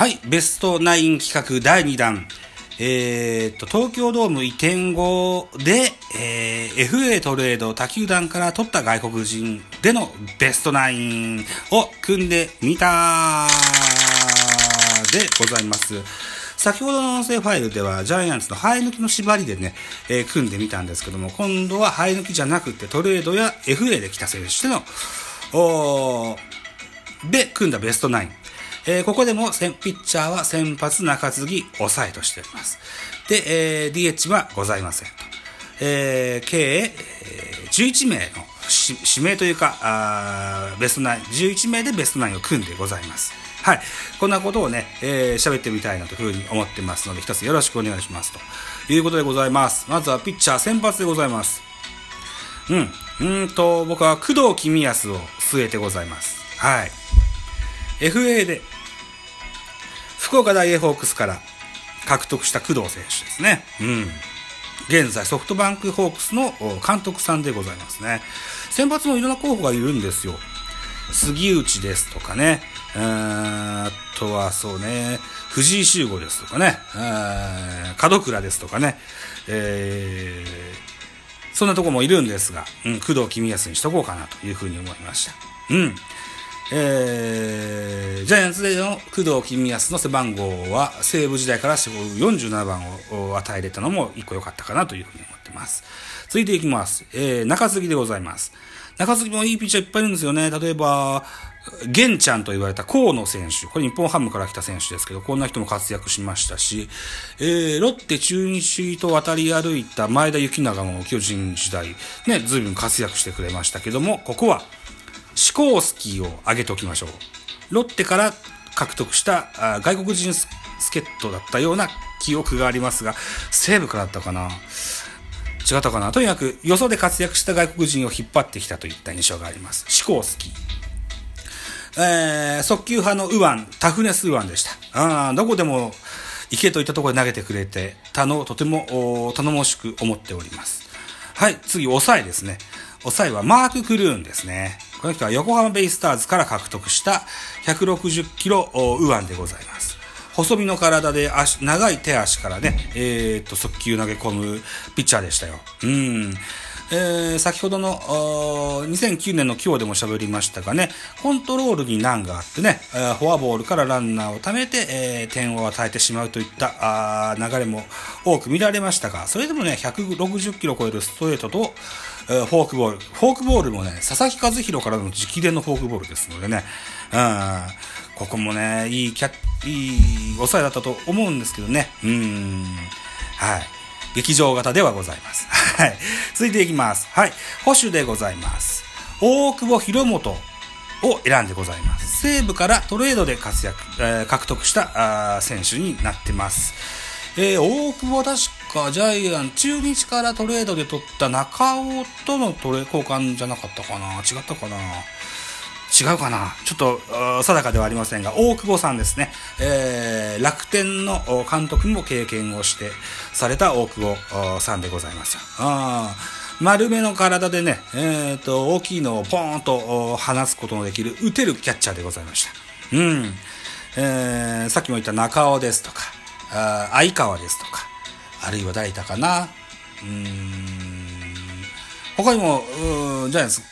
はい、ベストナイン企画第2弾。えー、と、東京ドーム移転後で、えー、FA トレード他球団から取った外国人でのベストナインを組んでみたでございます。先ほどの音声ファイルではジャイアンツの生え抜きの縛りでね、えー組んでみたんですけども、今度は生え抜きじゃなくてトレードや FA で来た選手での、おで組んだベストナイン。えーここでも先ピッチャーは先発中継ぎ抑えとしております。で、えー DH はございませんと。えー計、えー11名の指名というか、あベストナイン、11名でベストナインを組んでございます。はい。こんなことをね、えー喋ってみたいなというふうに思ってますので、一つよろしくお願いします。ということでございます。まずはピッチャー先発でございます。うん。うんと、僕は工藤公康を据えてございます。はい。FA で、福岡大英ホークスから獲得した工藤選手ですね。うん。現在ソフトバンクホークスのお監督さんでございますね。先発のいろんな候補がいるんですよ。杉内ですとかね。あとはそうね、藤井修吾ですとかね。門倉ですとかね。えーそんなとこもいるんですが、うん、工藤公康にしとこうかなというふうに思いました。うん。えージャイアンツでの工藤公康の背番号は西武時代から47番を与えれたのも一個良かったかなというふうに思ってます。続いていきます。えー中継ぎでございます。中継ぎもいいピッチャーいっぱいいるんですよね。例えば、玄ちゃんと言われた河野選手。これ日本ハムから来た選手ですけど、こんな人も活躍しましたし、えー、ロッテ中日と渡り歩いた前田幸永も巨人時代、ね、随分活躍してくれましたけども、ここは、シコースキーを挙げておきましょう。ロッテから獲得した外国人助っ人だったような記憶がありますが、西武からだったかな？違ったかな？とにかく、よそで活躍した外国人を引っ張ってきたといった印象があります。シコースキー。えー、速球派の右腕、タフネス右腕でした。あどこでも行けといったところで投げてくれてたのとても頼もしく思っております。はい、次、抑えですね。抑えはマーク・クルーンですね。この人は横浜ベイスターズから獲得した160キロ右腕でございます。細身の体で足、長い手足からね、えーっと、速球投げ込むピッチャーでしたよ。うん。えー先ほどの2009年の今日でも喋りましたがね、コントロールに難があってね、えーフォアボールからランナーを貯めて、えー点を与えてしまうといったあ流れも多く見られましたが、それでもね、160キロ超えるストレートと、えーフォークボール。フォークボールもね、佐々木和弘からの直伝のフォークボールですのでね、うん、ここもね、いいキャッ、いい抑えだったと思うんですけどね、うん、はい。劇場型ではございます。はい。続いていきます。はい。保守でございます。大久保博元を選んでございます。西武からトレードで活躍、えー獲得したあ選手になってます。えー大久保確かジャイアン、中日からトレードで取った中尾とのトレ交換じゃなかったかな？違ったかな？違うかな？ちょっと定かではありませんが、大久保さんですね。えー楽天の監督も経験をしてされた大久保さんでございますよ。あ丸めの体でね、えーと、大きいのをポーンと放つことのできる、打てるキャッチャーでございました。うん。えーさっきも言った中尾ですとか、あ相川ですとか、あるいは誰いたかな。うーん。他にも、うーんジャイアンツ、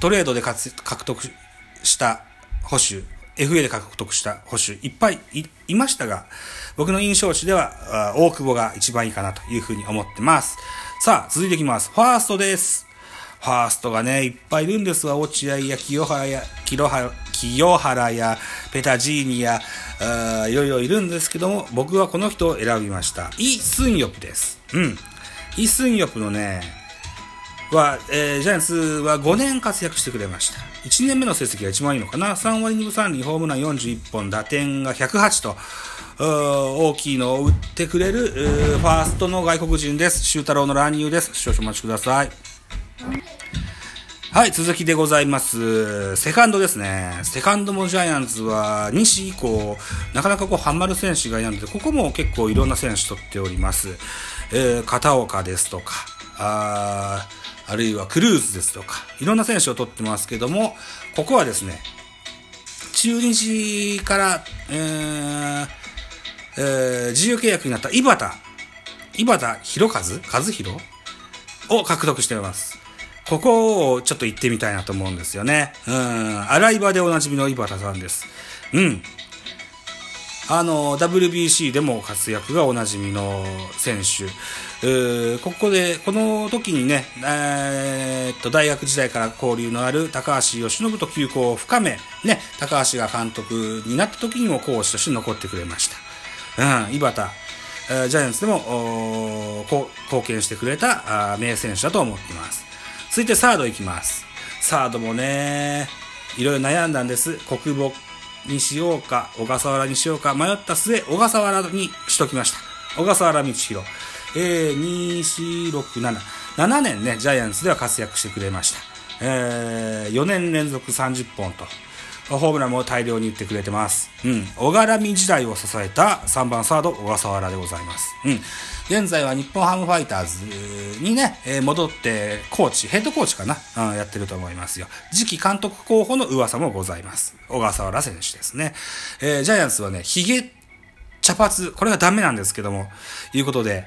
トレードで獲得した保守、FA で獲得した保守、いっぱいいいましたが、僕の印象値では、大久保が一番いいかなというふうに思ってます。さあ、続いていきます。ファーストです。ファーストがね、いっぱいいるんですわ。落合や清原や、清原や、ペタジーニや、あいろいろいるんですけども、僕はこの人を選びました。イ・スンヨプです。うん。イ・スンヨプのね、は、えージャイアンツは5年活躍してくれました。1年目の成績が一番いいのかな ?3 割2分3厘、ホームラン41本、打点が108と、大きいのを打ってくれる、ファーストの外国人です。修太郎の乱入です。少々お待ちください。はい、続きでございます。セカンドですね。セカンドもジャイアンツは西以降、なかなかこうハマる選手がいないので、ここも結構いろんな選手取っております。えー片岡ですとか、ああるいはクルーズですとか、いろんな選手を取ってますけども、ここはですね、中日から、えーえー自由契約になった井端、井端弘和？和弘？を獲得しています。ここをちょっと行ってみたいなと思うんですよね。うん。洗い場でおなじみの井端さんです。うん。あの、WBC でも活躍がおなじみの選手。えーここで、この時にね、えーっと、大学時代から交流のある高橋由伸と休校を深め、ね、高橋が監督になった時にもコーチとして残ってくれました。うん、井端、えージャイアンツでも、貢献してくれた名選手だと思っています。続いてサードいきます。サードもね、いろいろ悩んだんです。国母にしようか、小笠原にしようか、迷った末、小笠原にしときました。小笠原道弘。えー、2、4、6、7。7年ね、ジャイアンツでは活躍してくれました。えー、4年連続30本と。ホームランも大量に打ってくれてます。うん。小柄み時代を支えた3番サード、小笠原でございます。うん。現在は日本ハムファイターズにね、えー戻って、コーチ、ヘッドコーチかな、うん、やってると思いますよ。次期監督候補の噂もございます。小笠原選手ですね。えージャイアンツはね、ヒゲ、茶髪、これがダメなんですけども、いうことで、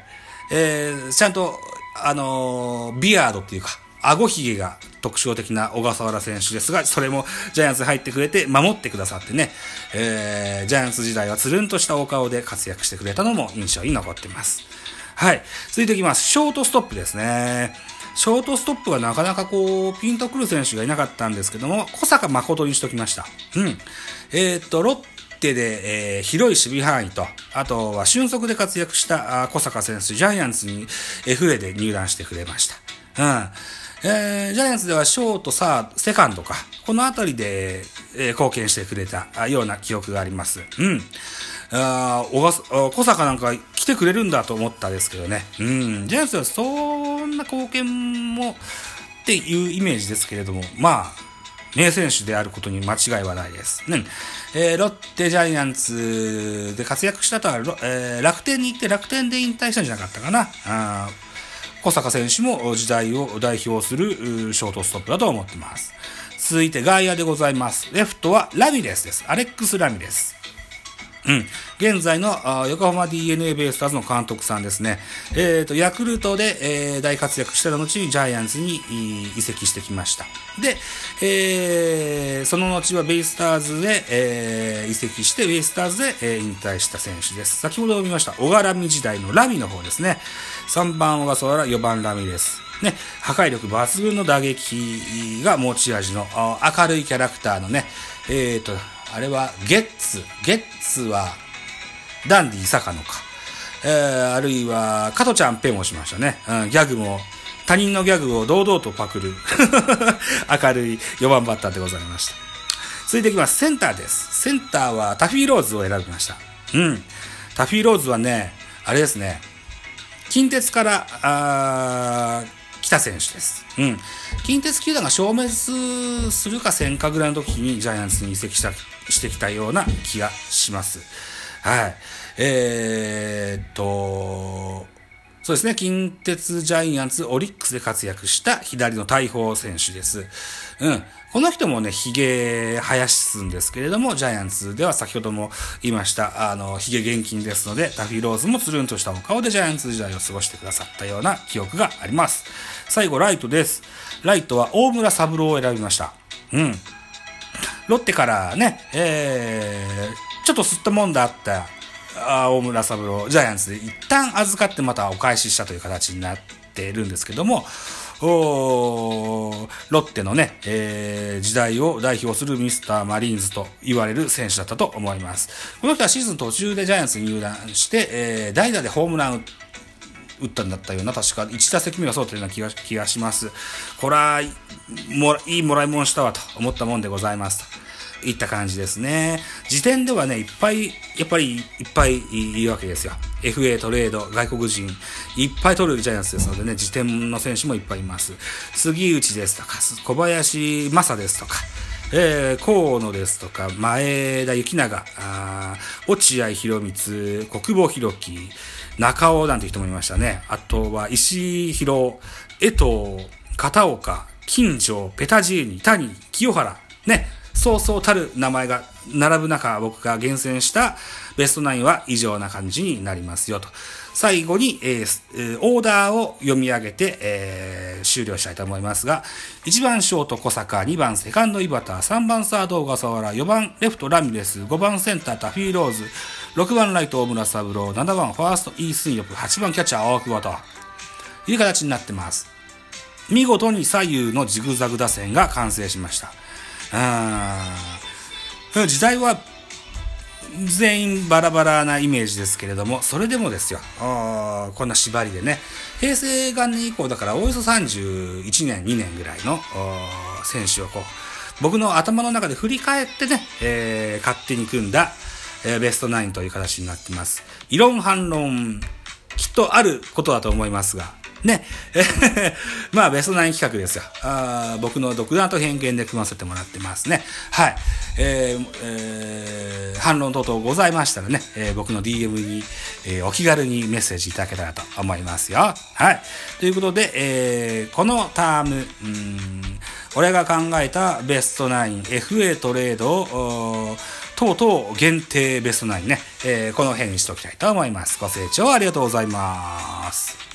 えーちゃんと、あのービアードっていうか、顎ひげが特徴的な小笠原選手ですが、それもジャイアンツ入ってくれて守ってくださってね、えージャイアンツ時代はつるんとしたお顔で活躍してくれたのも印象に残っています。はい。続いていきます。ショートストップですね。ショートストップがなかなかこう、ピンとくる選手がいなかったんですけども、小坂誠にしときました。うん。えーっと、ロッテで、えー広い守備範囲と、あとは俊足で活躍した小坂選手、ジャイアンツに FA で入団してくれました。うん。えージャイアンツではショート、サー、セカンドか、このあたりで、えー貢献してくれたような記憶があります。うん。あ小笠小坂なんか来てくれるんだと思ったですけどね。うん。ジャイアンツはそんな貢献もっていうイメージですけれども、まあ、名選手であることに間違いはないです。ね。えーロッテジャイアンツで活躍したとは、えー楽天に行って楽天で引退したんじゃなかったかな。あ小坂選手も時代を代表するショートストップだと思ってます。続いて外野でございます。レフトはラミレスです。アレックス・ラミレス。うん。現在の横浜 DNA ベイスターズの監督さんですね。えっ、と、ヤクルトで、えー大活躍した後にジャイアンツに移籍してきました。で、えーその後はベイスターズで、えー移籍して、ベイスターズで、えー引退した選手です。先ほど見ました、小柄み時代のラミの方ですね。3番小笠原、4番ラミです。ね、破壊力抜群の打撃が持ち味の明るいキャラクターのね、えっ、と、あれはゲッツ。ゲッツはダンディ坂野か。えー、あるいは、加トちゃんペンをしましたね。うん、ギャグも、他人のギャグを堂々とパクる。明るい4番バッターでございました。続いていきます。センターです。センターはタフィーローズを選びました。うん。タフィーローズはね、あれですね、近鉄から、あー来た選手です。うん。近鉄球団が消滅するかせんかぐらいの時にジャイアンツに移籍した、してきたような気がします。はい。えー、っと、そうですね、近鉄ジャイアンツ、オリックスで活躍した左の大砲選手です。うん。この人もね、髭生やすんですけれども、ジャイアンツでは先ほども言いました、あの、髭厳禁ですので、タフィーローズもつるんとしたお顔でジャイアンツ時代を過ごしてくださったような記憶があります。最後、ライトです。ライトは大村三郎を選びました。うん。ロッテからね、えー、ちょっと吸ったもんだった、大村三郎、ジャイアンツで一旦預かってまたお返ししたという形になっているんですけども、おロッテのね、えー時代を代表するミスターマリーンズと言われる選手だったと思います。この人はシーズン途中でジャイアンツに入団して、えー代打でホームラン打ったんだったような、確か1打席目がそうだったような気が気がします。これは、もらいいもらい物したわと思ったもんでございます。いった感じですね。時点ではね、いっぱい、やっぱりいっぱいいるわけですよ。FA トレード、外国人、いっぱい取るジャイアンツですのでね、時点の選手もいっぱいいます。杉内ですとか、小林正ですとか、えー、河野ですとか、前田幸永、あ落合博光、国保弘樹、中尾なんて人もいましたね。あとは石井宏、江藤、片岡、金城、ペタジーニ、谷、清原、ね、そうそうたる名前が並ぶ中、僕が厳選したベストナインは以上な感じになりますよと。最後に、えー、オーダーを読み上げて、えー、終了したいと思いますが、1番ショート小坂、2番セカンド井端、3番サード小笠原、4番レフトラミレス、5番センタータフィーローズ、6番ライト大村三郎、7番ファーストイースンヨプ、8番キャッチャー青久保という形になってます。見事に左右のジグザグ打線が完成しました。うん。時代は全員バラバラなイメージですけれども、それでもですよ、こんな縛りでね、平成元年以降だからおよそ31年、2年ぐらいの選手をこう、僕の頭の中で振り返ってね、えー、勝手に組んだ、えー、ベストナインという形になっています。異論反論、きっとあることだと思いますが、ね。まあ、ベストナイン企画ですよ。あ僕の独断と偏見で組ませてもらってますね。はい。えーえー、反論等々ございましたらね、えー、僕の DM に、えー、お気軽にメッセージいただけたらと思いますよ。はい。ということで、えー、このターム、うん俺が考えたベストナイン FA トレードを、とうとう限定ベストナインね、えー、この辺にしておきたいと思います。ご清聴ありがとうございます。